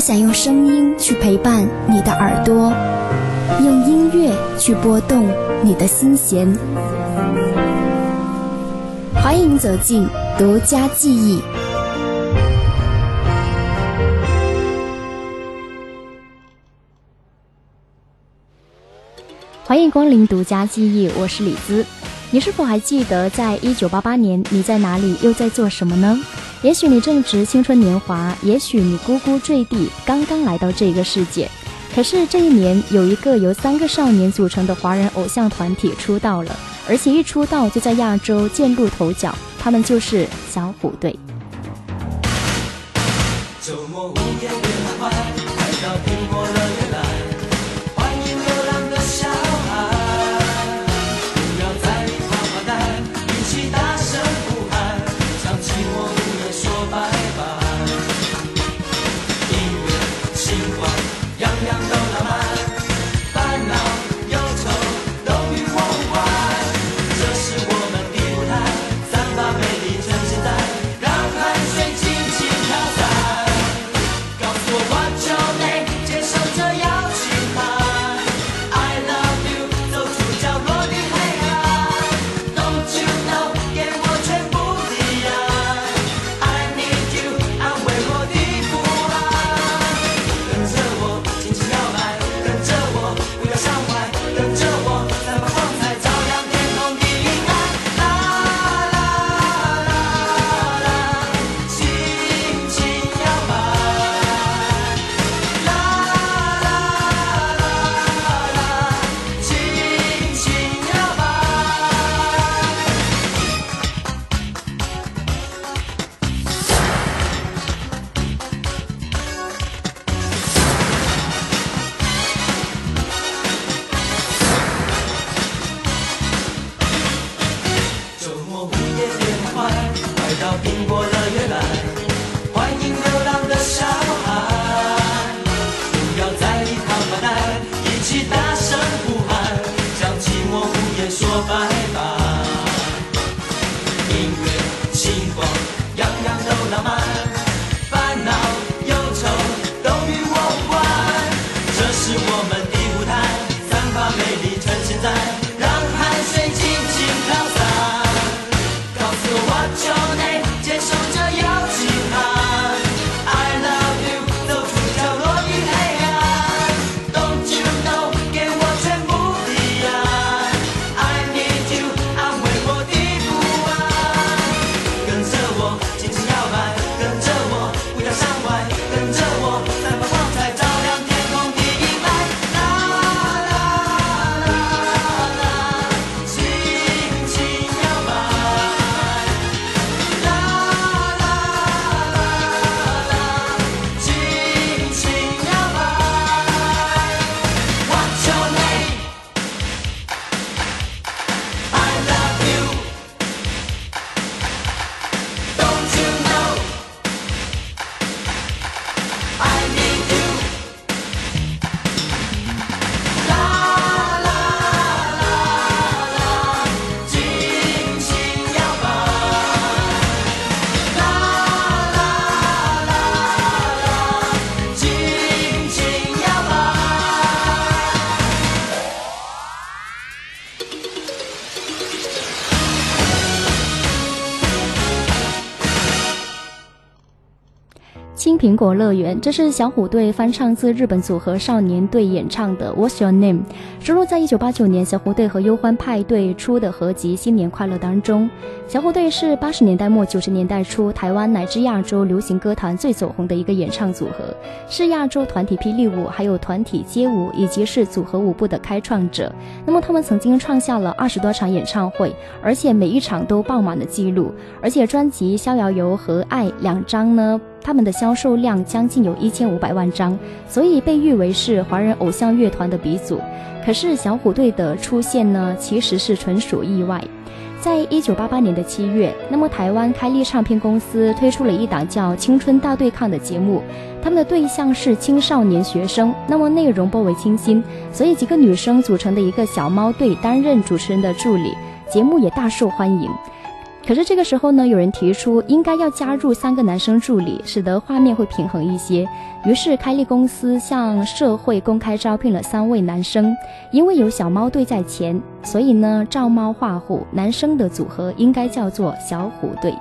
想用声音去陪伴你的耳朵，用音乐去拨动你的心弦。欢迎走进独家记忆。欢迎光临独家记忆，我是李兹。你是否还记得，在一九八八年，你在哪里，又在做什么呢？也许你正值青春年华，也许你呱呱坠地，刚刚来到这个世界。可是这一年，有一个由三个少年组成的华人偶像团体出道了，而且一出道就在亚洲崭露头角，他们就是小虎队。苹果乐园，这是小虎队翻唱自日本组合少年队演唱的《What's Your Name》，收录在1989年小虎队和忧欢派对出的合集《新年快乐》当中。小虎队是80年代末90年代初台湾乃至亚洲流行歌坛最走红的一个演唱组合，是亚洲团体霹雳舞、还有团体街舞以及是组合舞步的开创者。那么他们曾经创下了二十多场演唱会，而且每一场都爆满的记录。而且专辑《逍遥游》和《爱》两张呢。他们的销售量将近有一千五百万张，所以被誉为是华人偶像乐团的鼻祖。可是小虎队的出现呢，其实是纯属意外。在一九八八年的七月，那么台湾开立唱片公司推出了一档叫《青春大对抗》的节目，他们的对象是青少年学生，那么内容颇为清新，所以几个女生组成的一个小猫队担任主持人的助理，节目也大受欢迎。可是这个时候呢，有人提出应该要加入三个男生助理，使得画面会平衡一些。于是开立公司向社会公开招聘了三位男生。因为有小猫队在前，所以呢，照猫画虎，男生的组合应该叫做小虎队。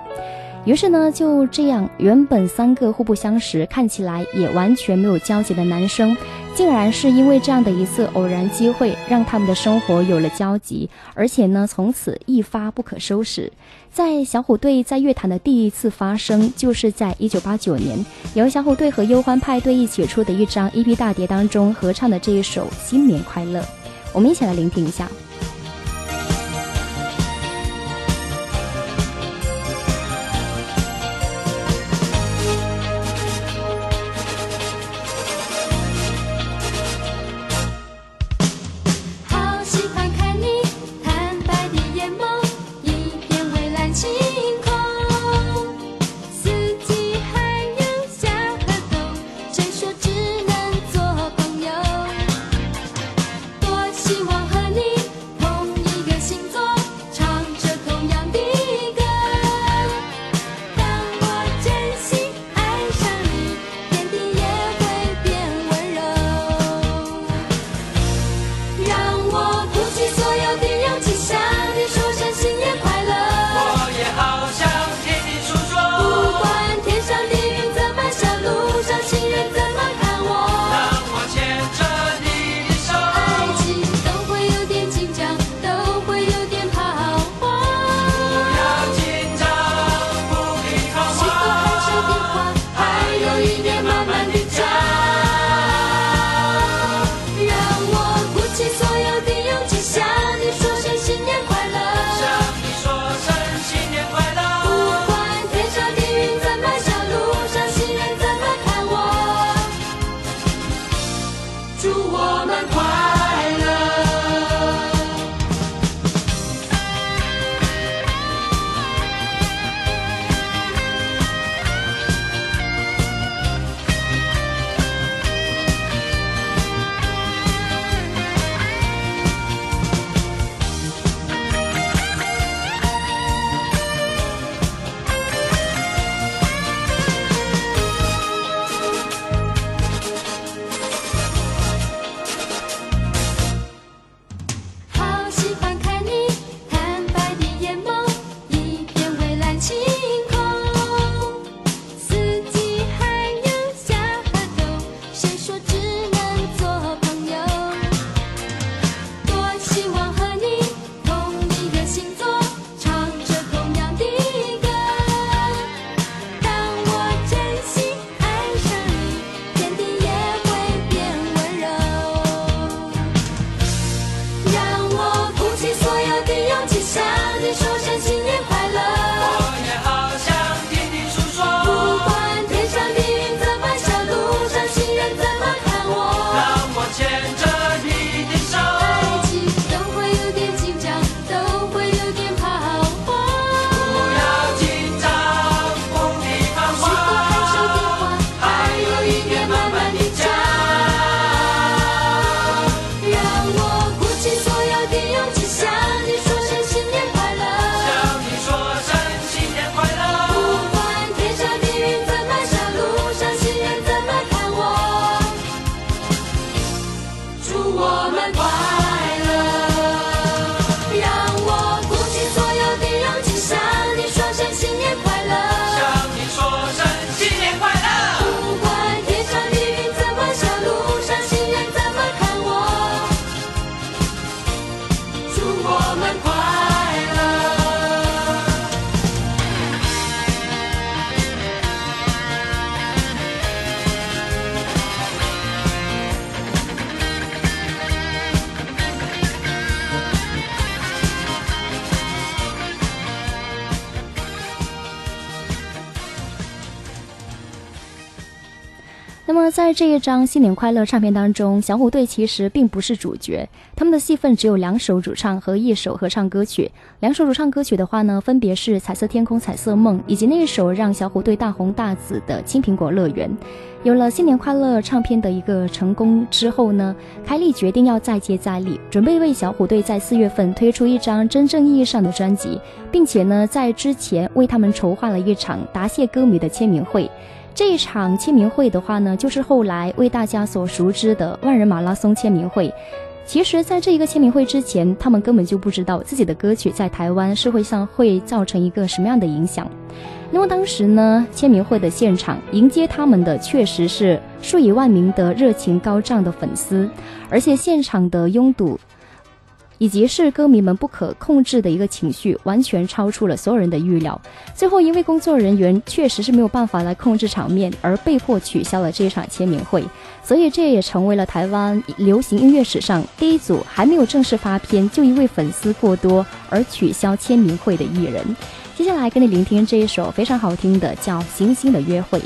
于是呢，就这样，原本三个互不相识、看起来也完全没有交集的男生，竟然是因为这样的一次偶然机会，让他们的生活有了交集，而且呢，从此一发不可收拾。在小虎队在乐坛的第一次发声，就是在一九八九年，由小虎队和忧欢派对一起出的一张 EP 大碟当中合唱的这一首《新年快乐》，我们一起来聆听一下。在这一张新年快乐唱片当中，小虎队其实并不是主角，他们的戏份只有两首主唱和一首合唱歌曲。两首主唱歌曲的话呢，分别是《彩色天空》《彩色梦》，以及那一首让小虎队大红大紫的《青苹果乐园》。有了新年快乐唱片的一个成功之后呢，凯利决定要再接再厉，准备为小虎队在四月份推出一张真正意义上的专辑，并且呢，在之前为他们筹划了一场答谢歌迷的签名会。这一场签名会的话呢，就是后来为大家所熟知的万人马拉松签名会。其实，在这一个签名会之前，他们根本就不知道自己的歌曲在台湾社会上会造成一个什么样的影响。那么当时呢，签名会的现场迎接他们的确实是数以万名的热情高涨的粉丝，而且现场的拥堵，以及是歌迷们不可控制的一个情绪，完全超出了所有人的预料。最后，因为工作人员确实是没有办法来控制场面，而被迫取消了这一场签名会。所以，这也成为了台湾流行音乐史上第一组还没有正式发片，就因为粉丝过多而取消签名会的艺人。接下来跟你聆听这一首非常好听的，叫《星星的约会》。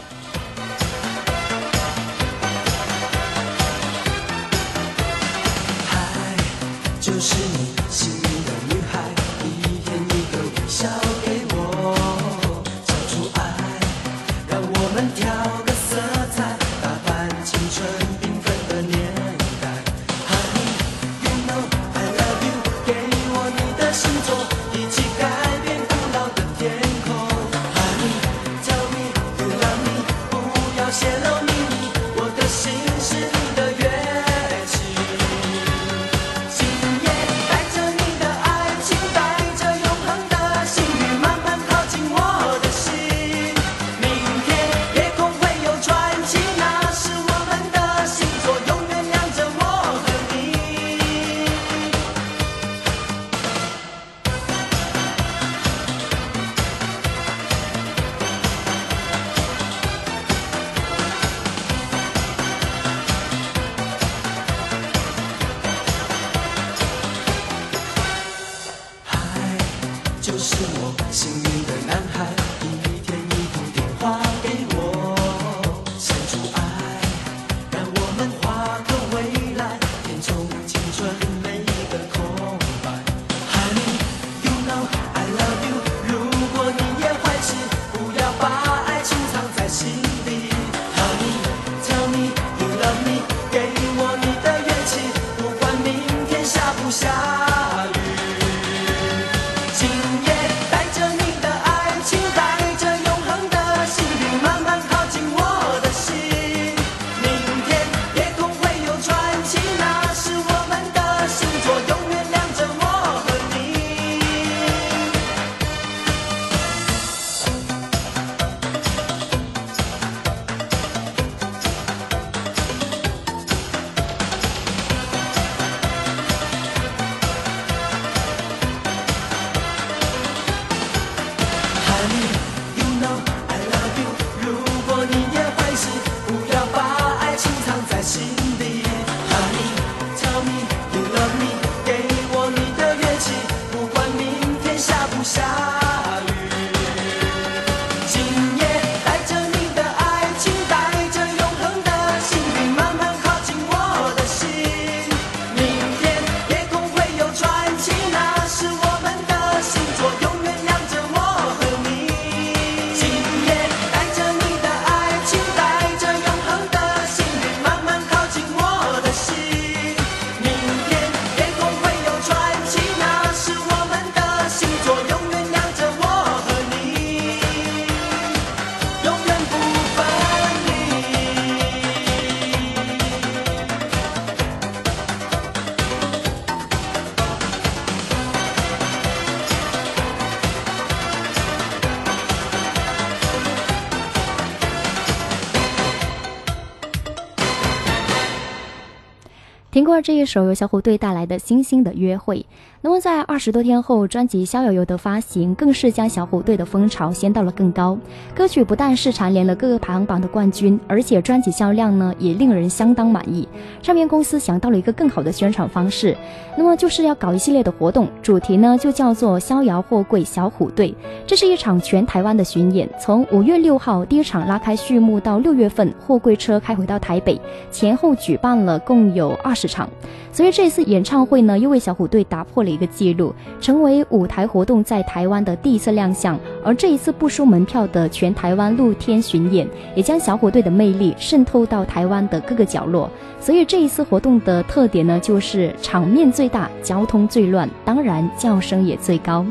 听过这一首由小虎队带来的《星星的约会》，那么在二十多天后，专辑《逍遥游》的发行，更是将小虎队的风潮掀到了更高。歌曲不但是蝉联了各个排行榜的冠军，而且专辑销量呢也令人相当满意。唱片公司想到了一个更好的宣传方式，那么就是要搞一系列的活动，主题呢就叫做“逍遥货柜小虎队”。这是一场全台湾的巡演，从五月六号第一场拉开序幕到六月份货柜车开回到台北，前后举办了共有二十。市场，所以这次演唱会呢，又为小虎队打破了一个记录，成为舞台活动在台湾的第一次亮相。而这一次不收门票的全台湾露天巡演，也将小虎队的魅力渗透到台湾的各个角落。所以这一次活动的特点呢，就是场面最大，交通最乱，当然叫声也最高。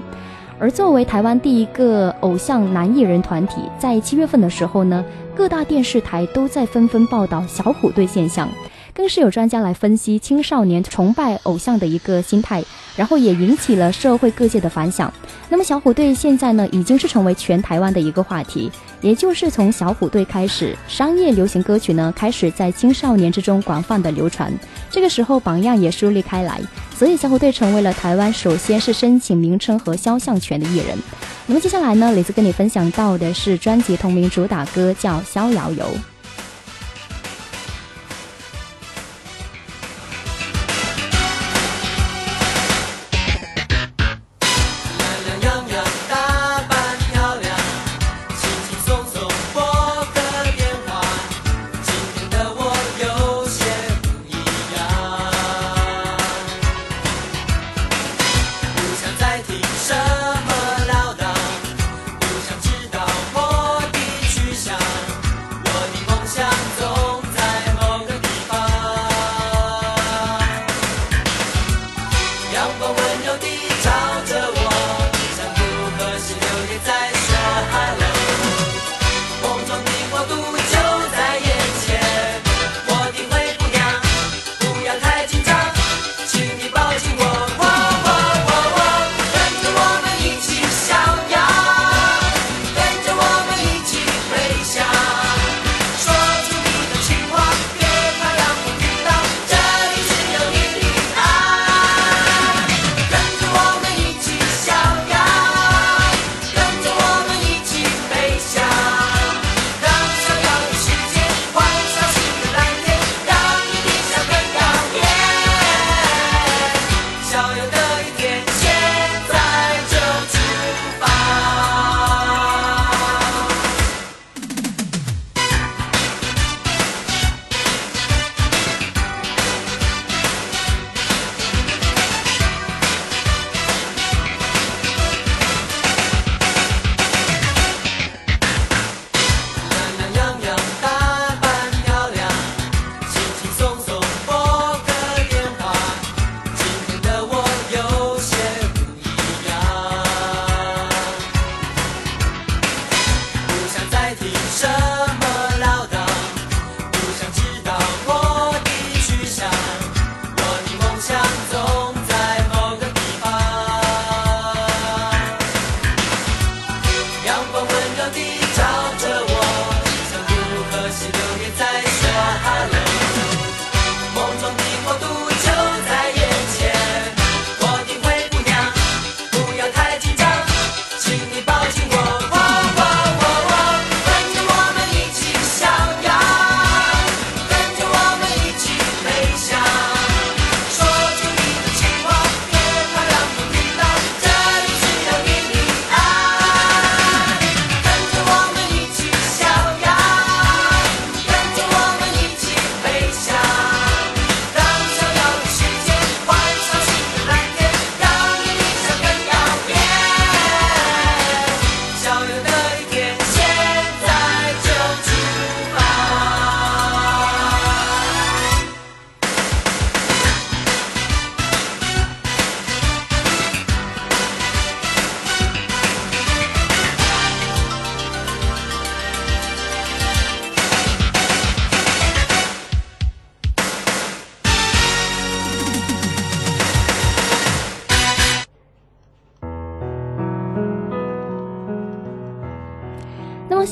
而作为台湾第一个偶像男艺人团体，在七月份的时候呢，各大电视台都在纷纷报道小虎队现象。更是有专家来分析青少年崇拜偶像的一个心态，然后也引起了社会各界的反响。那么小虎队现在呢，已经是成为全台湾的一个话题，也就是从小虎队开始，商业流行歌曲呢开始在青少年之中广泛的流传。这个时候榜样也树立开来，所以小虎队成为了台湾首先是申请名称和肖像权的艺人。那么接下来呢，李子跟你分享到的是专辑同名主打歌，叫《逍遥游》。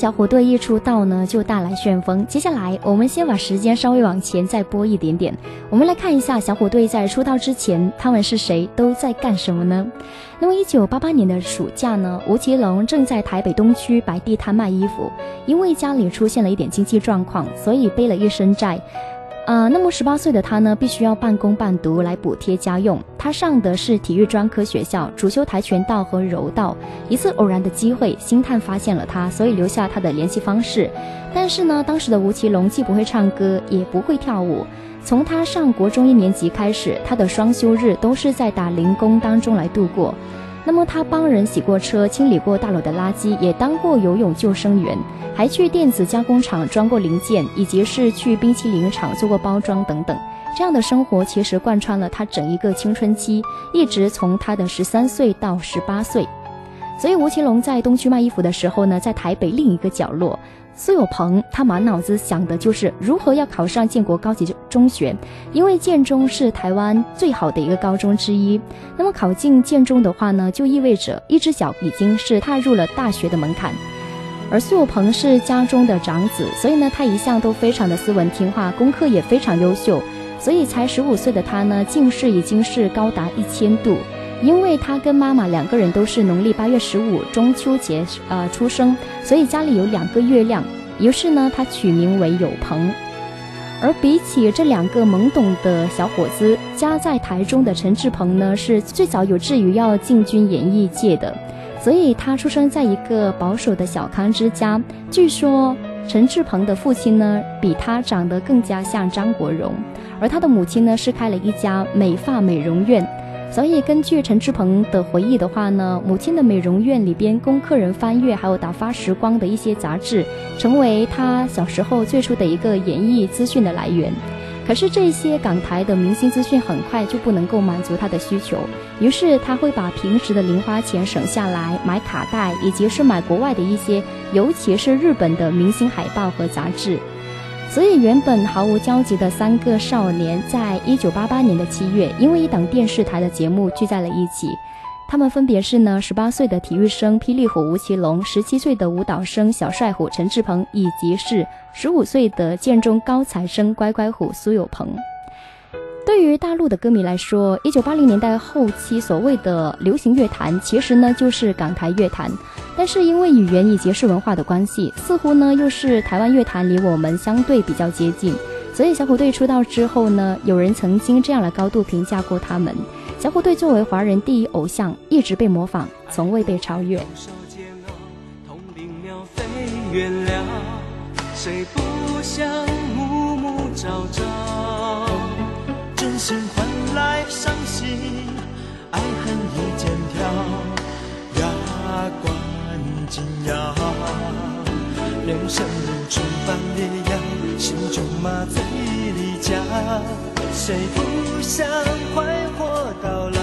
小虎队一出道呢，就带来旋风。接下来，我们先把时间稍微往前再拨一点点，我们来看一下小虎队在出道之前，他们是谁，都在干什么呢？那么，一九八八年的暑假呢，吴奇隆正在台北东区摆地摊卖衣服，因为家里出现了一点经济状况，所以背了一身债。呃，那么十八岁的他呢，必须要半工半读来补贴家用。他上的是体育专科学校，主修跆拳道和柔道。一次偶然的机会，星探发现了他，所以留下他的联系方式。但是呢，当时的吴奇隆既不会唱歌，也不会跳舞。从他上国中一年级开始，他的双休日都是在打零工当中来度过。那么他帮人洗过车，清理过大楼的垃圾，也当过游泳救生员。还去电子加工厂装过零件，以及是去冰淇淋厂做过包装等等。这样的生活其实贯穿了他整一个青春期，一直从他的十三岁到十八岁。所以吴奇隆在东区卖衣服的时候呢，在台北另一个角落，苏有朋他满脑子想的就是如何要考上建国高级中学，因为建中是台湾最好的一个高中之一。那么考进建中的话呢，就意味着一只脚已经是踏入了大学的门槛。而苏有朋是家中的长子，所以呢，他一向都非常的斯文听话，功课也非常优秀。所以才十五岁的他呢，近视已经是高达一千度。因为他跟妈妈两个人都是农历八月十五中秋节呃出生，所以家里有两个月亮。于是呢，他取名为有朋。而比起这两个懵懂的小伙子，家在台中的陈志朋呢，是最早有志于要进军演艺界的。所以他出生在一个保守的小康之家。据说陈志朋的父亲呢，比他长得更加像张国荣，而他的母亲呢，是开了一家美发美容院。所以根据陈志鹏的回忆的话呢，母亲的美容院里边供客人翻阅还有打发时光的一些杂志，成为他小时候最初的一个演艺资讯的来源。可是这些港台的明星资讯很快就不能够满足他的需求，于是他会把平时的零花钱省下来买卡带，以及是买国外的一些，尤其是日本的明星海报和杂志。所以原本毫无交集的三个少年，在一九八八年的七月，因为一档电视台的节目聚在了一起。他们分别是呢，十八岁的体育生霹雳虎吴奇隆，十七岁的舞蹈生小帅虎陈志鹏，以及是十五岁的建中高材生乖乖虎苏有朋。对于大陆的歌迷来说，一九八零年代后期所谓的流行乐坛，其实呢就是港台乐坛。但是因为语言以及是文化的关系，似乎呢又是台湾乐坛离我们相对比较接近。所以小虎队出道之后呢，有人曾经这样来高度评价过他们。小虎队作为华人第一偶像，一直被模仿，从未被超越。谁不想暮暮朝朝？真心换来伤心，爱恨一剑挑，惊讶。人生如春般烈阳，心中麻醉离家。谁不想快活到老？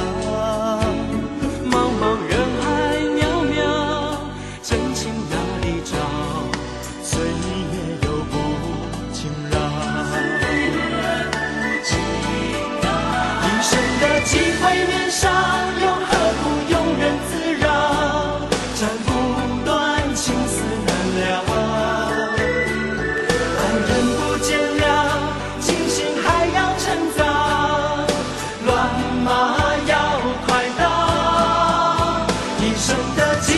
茫茫人海渺渺，真情哪里找？岁月又不轻饶。一生的机会面上，生的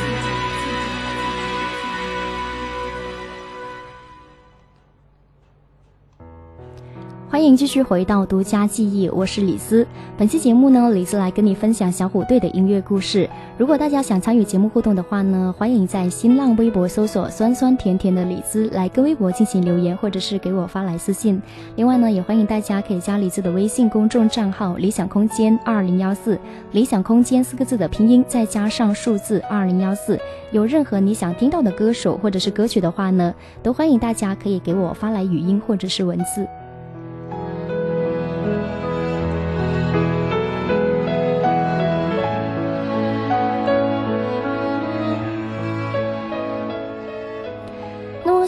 迎继续回到独家记忆，我是李斯。本期节目呢，李斯来跟你分享小虎队的音乐故事。如果大家想参与节目互动的话呢，欢迎在新浪微博搜索“酸酸甜甜的李斯”来跟微博进行留言，或者是给我发来私信。另外呢，也欢迎大家可以加李斯的微信公众账号“理想空间二零幺四”，理想空间四个字的拼音再加上数字二零幺四。有任何你想听到的歌手或者是歌曲的话呢，都欢迎大家可以给我发来语音或者是文字。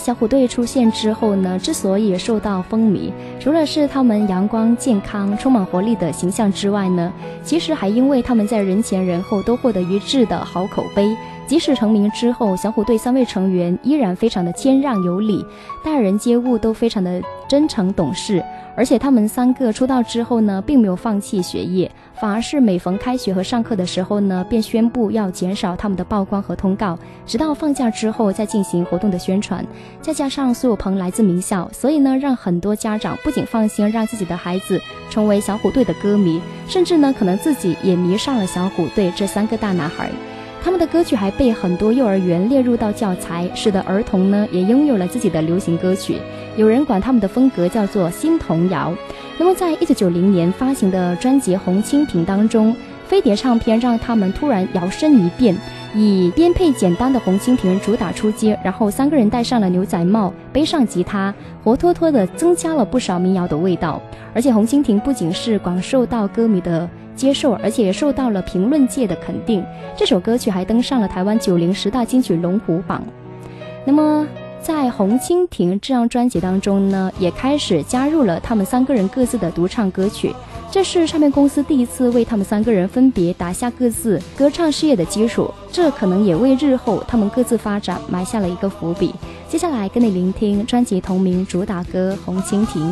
小虎队出现之后呢，之所以受到风靡，除了是他们阳光健康、充满活力的形象之外呢，其实还因为他们在人前人后都获得一致的好口碑。即使成名之后，小虎队三位成员依然非常的谦让有礼，待人接物都非常的真诚懂事。而且他们三个出道之后呢，并没有放弃学业，反而是每逢开学和上课的时候呢，便宣布要减少他们的曝光和通告，直到放假之后再进行活动的宣传。再加上苏有朋来自名校，所以呢，让很多家长不仅放心让自己的孩子成为小虎队的歌迷，甚至呢，可能自己也迷上了小虎队这三个大男孩。他们的歌曲还被很多幼儿园列入到教材，使得儿童呢也拥有了自己的流行歌曲。有人管他们的风格叫做新童谣。那么，在一九九零年发行的专辑《红蜻蜓》当中，飞碟唱片让他们突然摇身一变，以编配简单的红蜻蜓主打出街，然后三个人戴上了牛仔帽，背上吉他，活脱脱的增加了不少民谣的味道。而且，红蜻蜓不仅是广受到歌迷的接受，而且也受到了评论界的肯定。这首歌曲还登上了台湾九零十大金曲龙虎榜。那么，在《红蜻蜓》这张专辑当中呢，也开始加入了他们三个人各自的独唱歌曲。这是唱片公司第一次为他们三个人分别打下各自歌唱事业的基础，这可能也为日后他们各自发展埋下了一个伏笔。接下来跟你聆听专辑同名主打歌《红蜻蜓》。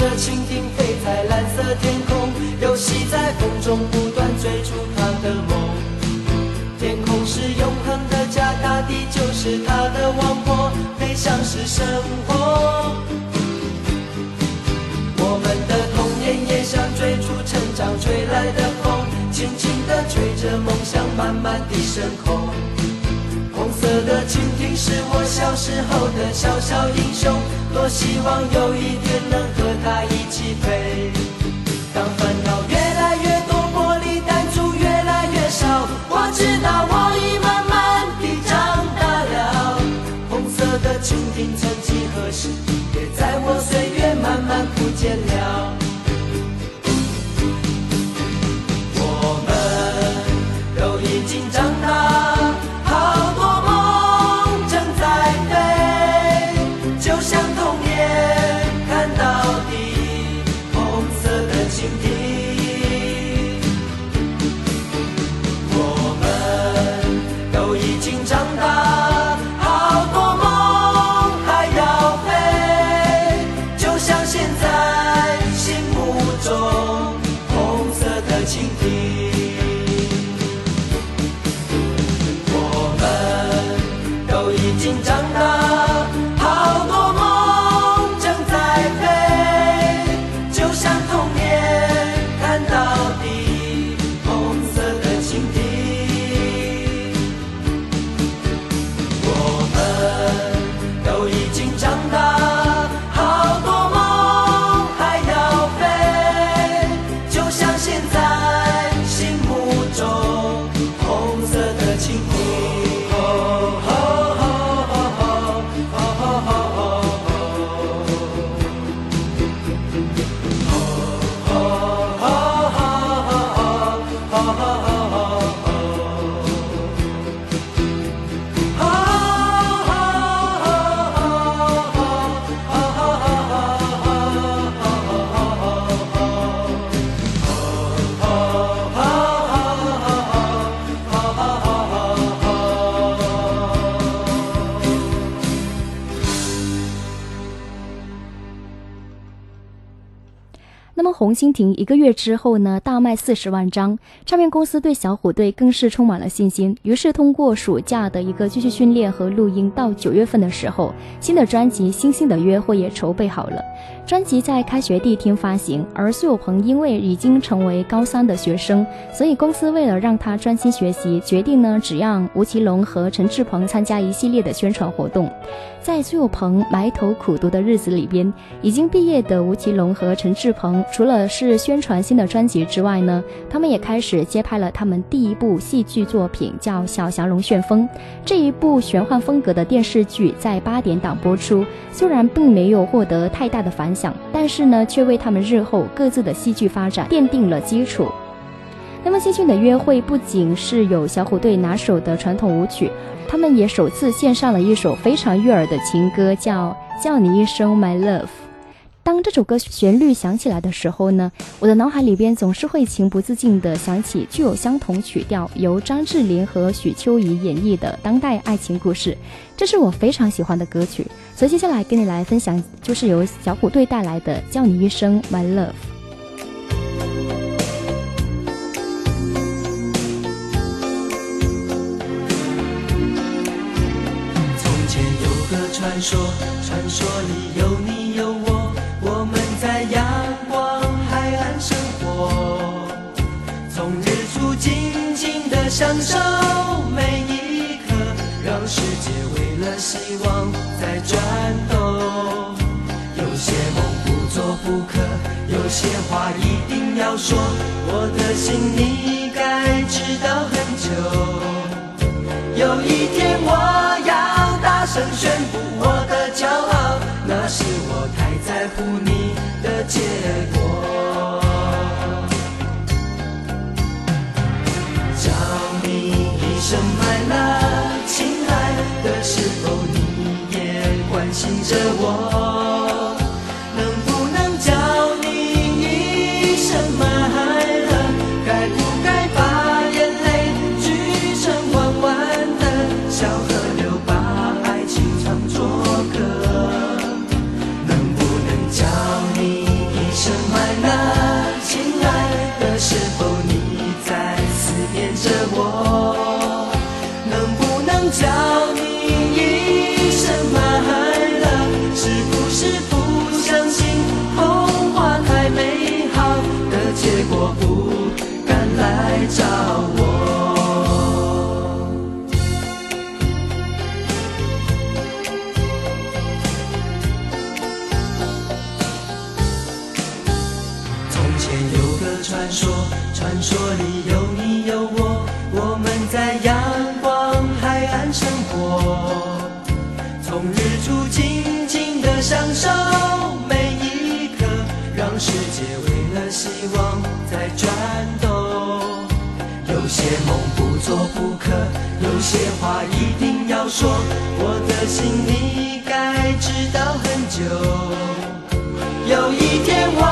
色蜻蜓飞在蓝色天空，游戏在风中不断追逐它的梦。天空是永恒的家，大地就是它的王国，飞翔是生活。我们的童年也像追逐成长吹来的风，轻轻地吹着梦想慢慢地升空。红色的蜻蜓是我小时候的小小英雄，多希望有一天能和他一起飞。当烦恼越来越多，玻璃弹珠越来越少，我知道我已慢慢地长大了。红色的蜻蜓曾几何时，也在我岁月红蜻蜓一个月之后呢，大卖四十万张，唱片公司对小虎队更是充满了信心。于是通过暑假的一个继续训练和录音，到九月份的时候，新的专辑《星星的约会》也筹备好了。专辑在开学第一天发行，而苏有朋因为已经成为高三的学生，所以公司为了让他专心学习，决定呢只让吴奇隆和陈志朋参加一系列的宣传活动。在苏有朋埋头苦读的日子里边，已经毕业的吴奇隆和陈志朋，除了是宣传新的专辑之外呢，他们也开始接拍了他们第一部戏剧作品，叫《小霞龙旋风》。这一部玄幻风格的电视剧在八点档播出，虽然并没有获得太大的反响，但是呢，却为他们日后各自的戏剧发展奠定了基础。那么《新训的约会》不仅是有小虎队拿手的传统舞曲，他们也首次献上了一首非常悦耳的情歌，叫《叫你一声 My Love》。当这首歌旋律响起来的时候呢，我的脑海里边总是会情不自禁地想起具有相同曲调、由张智霖和许秋怡演绎的当代爱情故事，这是我非常喜欢的歌曲。所以接下来跟你来分享，就是由小虎队带来的《叫你一声 My Love》。从前有个传说，传说里有你有，我生活，从日出静静的享受每一刻，让世界为了希望在转动。有些梦不做不可，有些话一定要说，我的心你该知道很久。有一天我要大声宣布我的骄傲，那是我太在乎你的结果。一声 my love，亲爱的，是否你也关心着我？叫你一声 my love？是不是不相信童话太美好的结果，不敢来找说，我的心你该知道很久。有一天我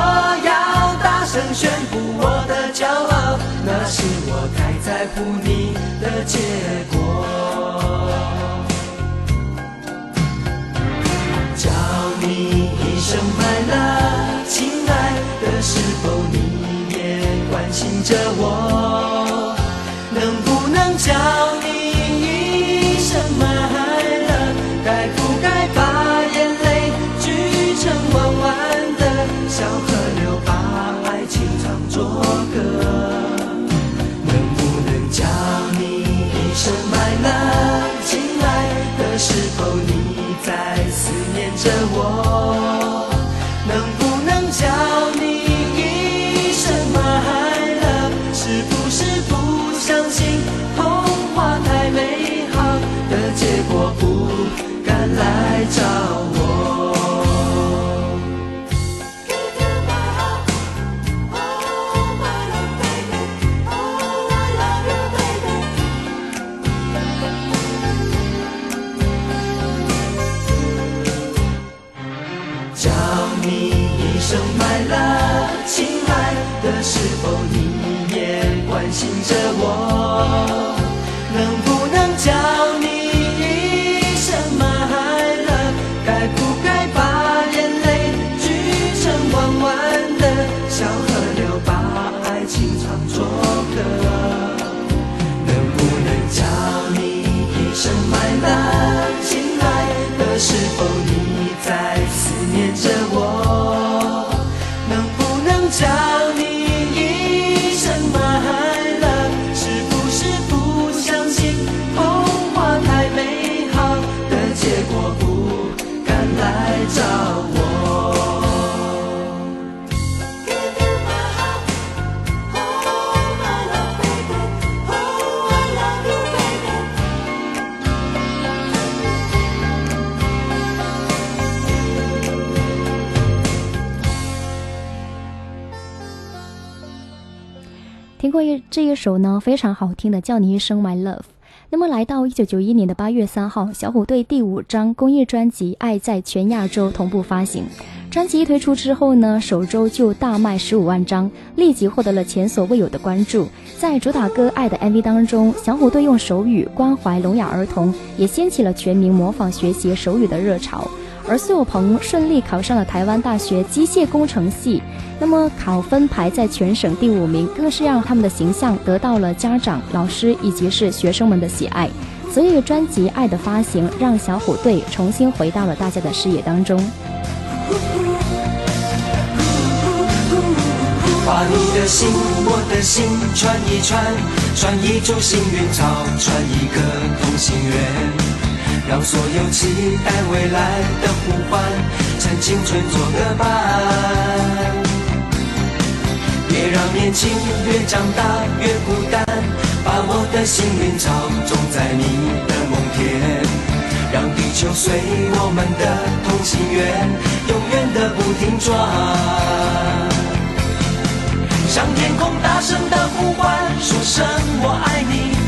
要大声宣布我的骄傲，那是我太在乎你的结果。叫你一声 my love，亲爱的，是否你也关心着我？来这一首呢非常好听的《叫你一声 My Love》。那么来到一九九一年的八月三号，小虎队第五张公益专辑《爱在全亚洲》同步发行。专辑一推出之后呢，首周就大卖十五万张，立即获得了前所未有的关注。在主打歌《爱》的 MV 当中，小虎队用手语关怀聋哑儿童，也掀起了全民模仿学习手语的热潮。而苏有朋顺利考上了台湾大学机械工程系，那么考分排在全省第五名，更是让他们的形象得到了家长、老师以及是学生们的喜爱。所以专辑《爱》的发行，让小虎队重新回到了大家的视野当中。把你的心，我的心串一串，串一株幸运草，串一个同心圆。让所有期待未来的呼唤，趁青春做个伴。别让年轻越长大越孤单，把我的幸运草种在你的梦田。让地球随我们的同心圆，永远的不停转。向天空大声的呼唤，说声我爱你。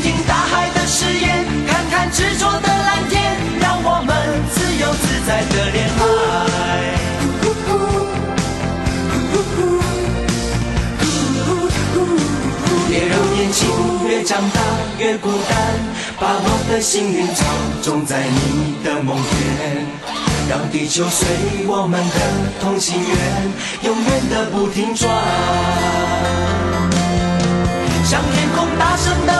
听大海的誓言，看看执着的蓝天，让我们。自由自在的恋爱。别让年轻越长大越孤单，把我的幸运草种在你的梦田，让地球随我们的同心圆，永远的不停转。向天空大声的，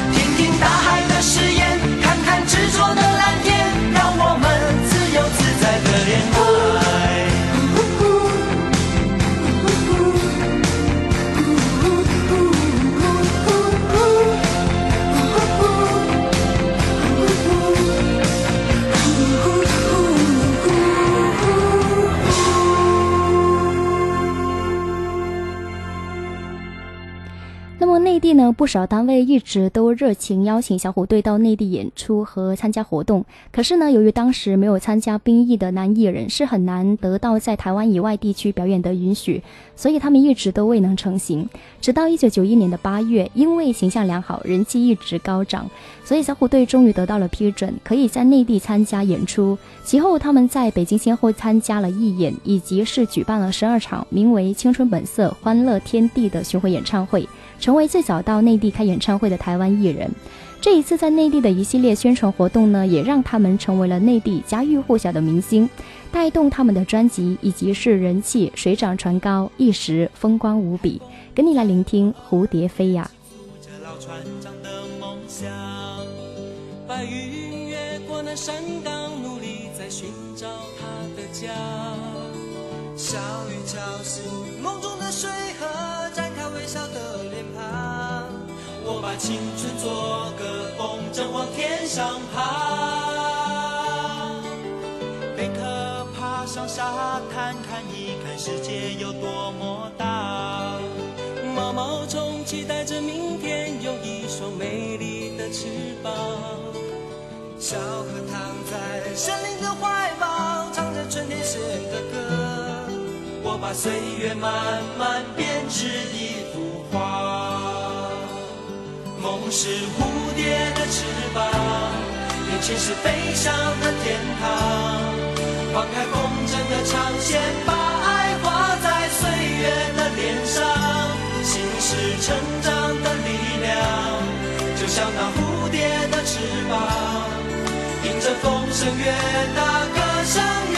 不少单位一直都热情邀请小虎队到内地演出和参加活动。可是呢，由于当时没有参加兵役的男艺人是很难得到在台湾以外地区表演的允许，所以他们一直都未能成行。直到一九九一年的八月，因为形象良好，人气一直高涨，所以小虎队终于得到了批准，可以在内地参加演出。其后，他们在北京先后参加了义演，以及是举办了十二场名为《青春本色》《欢乐天地》的巡回演唱会。成为最早到内地开演唱会的台湾艺人。这一次在内地的一系列宣传活动呢，也让他们成为了内地家喻户晓的明星，带动他们的专辑以及是人气水涨船高，一时风光无比。跟你来聆听《蝴蝶飞》呀。白云越过那山岗，努力在寻找他的家。我把青春做个风筝往天上爬。贝壳爬上沙滩，看一看世界有多么大。毛毛虫期待着明天有一双美丽的翅膀。小河躺在森林的怀抱，唱着春天写的歌。我把岁月慢慢编织一幅画。梦是蝴蝶的翅膀，眼前是飞翔的天堂。放开风筝的长线，把爱画在岁月的脸上。心是成长的力量，就像那蝴蝶的翅膀。迎着风声越大，歌声越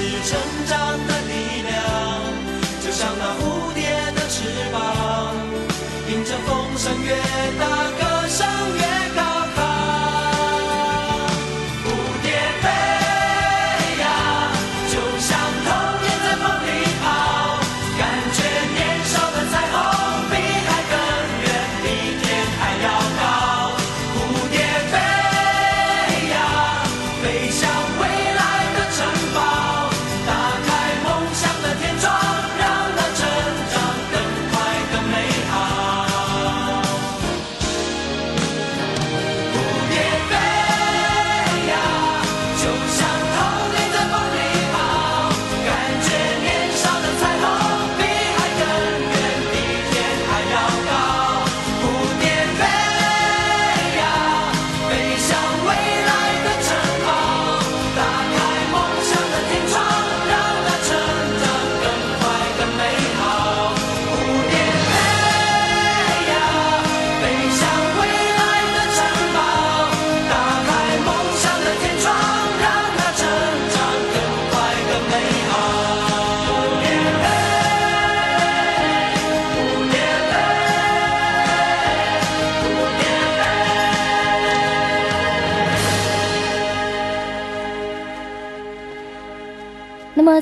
是成长的力量，就像那蝴蝶的翅膀，迎着风声越大，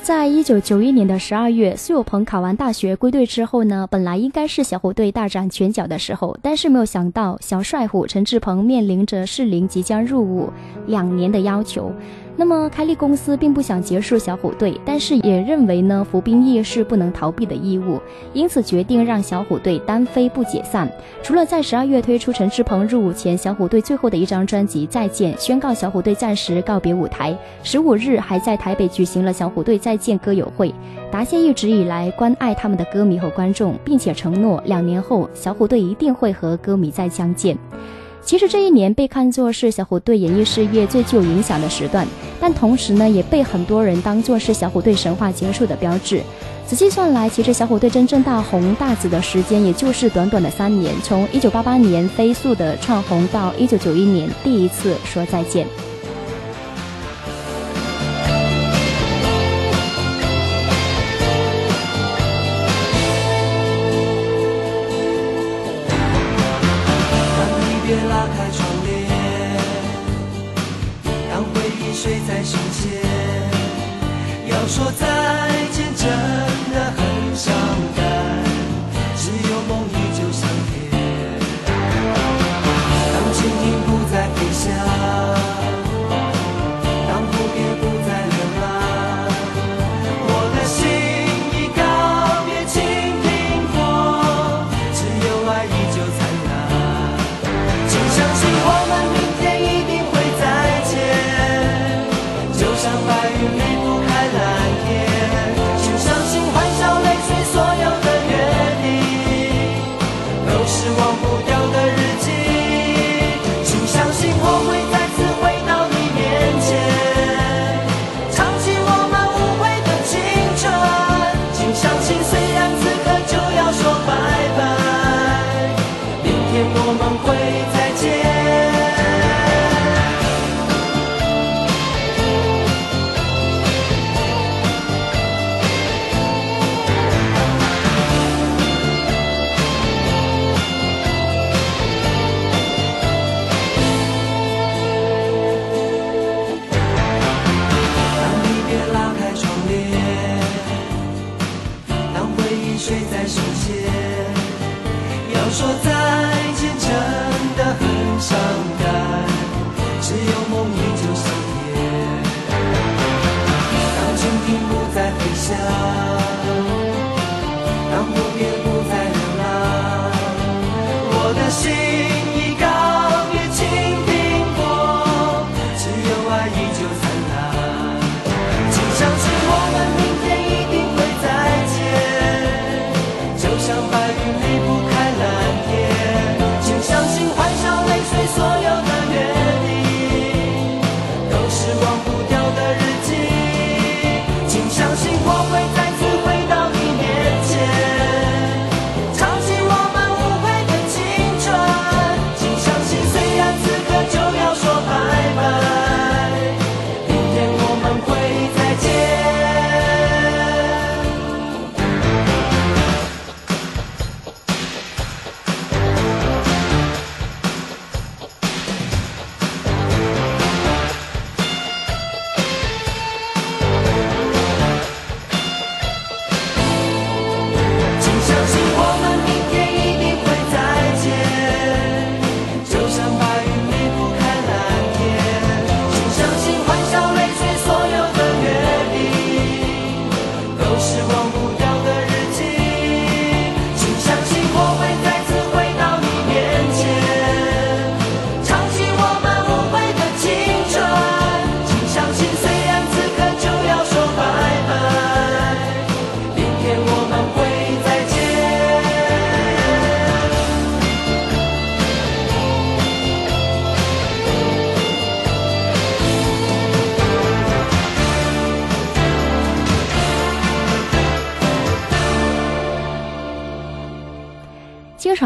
在一九九一年的十二月，苏有朋考完大学归队之后呢，本来应该是小虎队大展拳脚的时候，但是没有想到小帅虎陈志朋面临着适龄即将入伍两年的要求。那么开立公司并不想结束小虎队，但是也认为呢服兵役是不能逃避的义务，因此决定让小虎队单飞不解散。除了在十二月推出陈志朋入伍前小虎队最后的一张专辑《再见》，宣告小虎队暂时告别舞台。十五日还在台北举行了小虎队再见歌友会，答谢一直以来关爱他们的歌迷和观众，并且承诺两年后小虎队一定会和歌迷再相见。其实这一年被看作是小虎队演艺事业最具有影响的时段，但同时呢，也被很多人当作是小虎队神话结束的标志。仔细算来，其实小虎队真正大红大紫的时间，也就是短短的三年，从一九八八年飞速的窜红到一九九一年第一次说再见。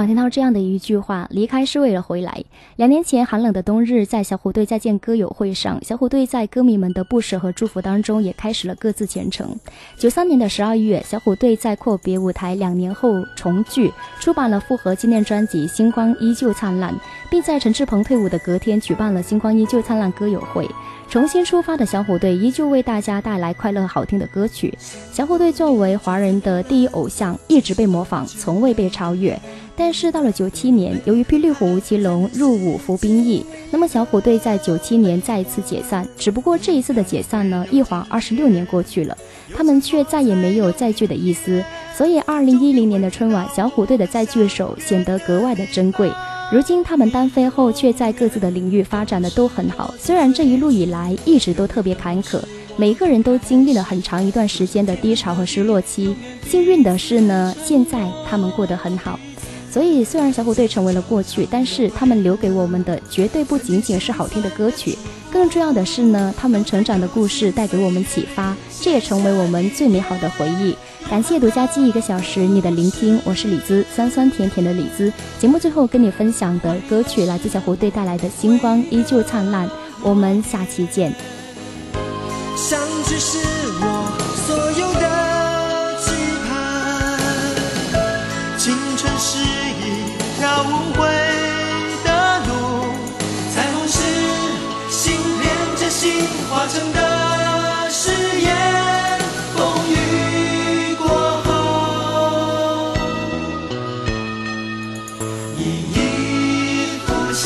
常听到这样的一句话：“离开是为了回来。”两年前寒冷的冬日，在小虎队再见歌友会上，小虎队在歌迷们的不舍和祝福当中，也开始了各自前程。九三年的十二月，小虎队在阔别舞台两年后重聚，出版了复合纪念专辑《星光依旧灿烂》，并在陈志朋退伍的隔天举办了《星光依旧灿烂》歌友会。重新出发的小虎队依旧为大家带来快乐好听的歌曲。小虎队作为华人的第一偶像，一直被模仿，从未被超越。但是到了九七年，由于霹雳虎吴奇隆入伍服兵役，那么小虎队在九七年再次解散。只不过这一次的解散呢，一晃二十六年过去了，他们却再也没有再聚的意思。所以二零一零年的春晚，小虎队的再聚首显得格外的珍贵。如今他们单飞后，却在各自的领域发展的都很好。虽然这一路以来一直都特别坎坷，每个人都经历了很长一段时间的低潮和失落期。幸运的是呢，现在他们过得很好。所以，虽然小虎队成为了过去，但是他们留给我们的绝对不仅仅是好听的歌曲，更重要的是呢，他们成长的故事带给我们启发，这也成为我们最美好的回忆。感谢独家记一个小时你的聆听，我是李子，酸酸甜甜的李子。节目最后跟你分享的歌曲来自小虎队带来的《星光依旧灿烂》，我们下期见。相聚是成的誓言，风雨过后一一浮现。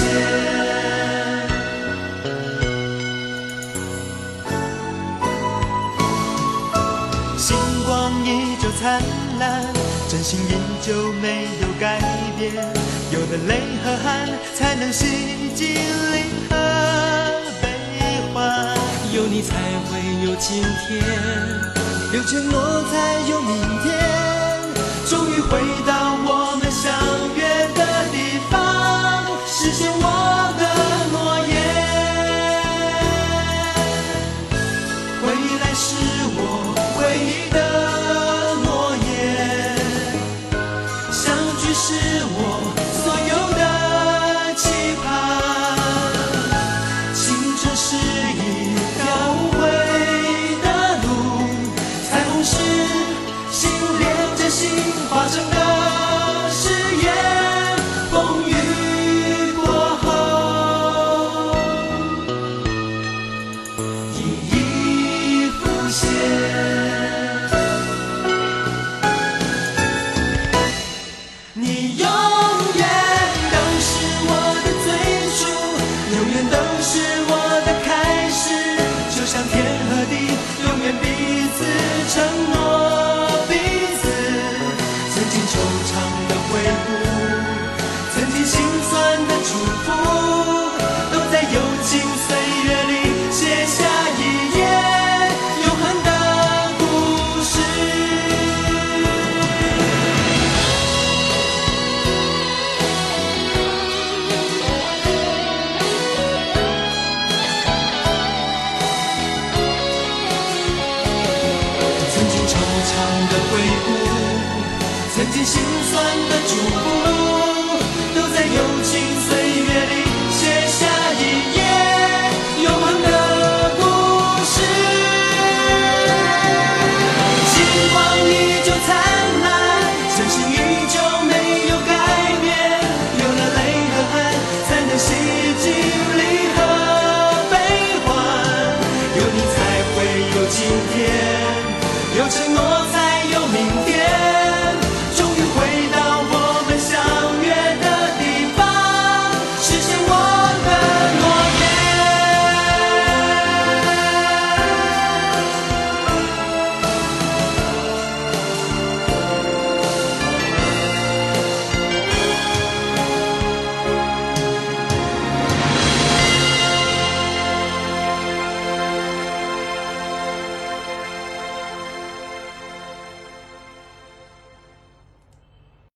星光依旧灿烂，真心依旧没有改变。有的泪和汗，才能洗净离合悲欢。有你才会有今天，有承诺才有明天。终于回到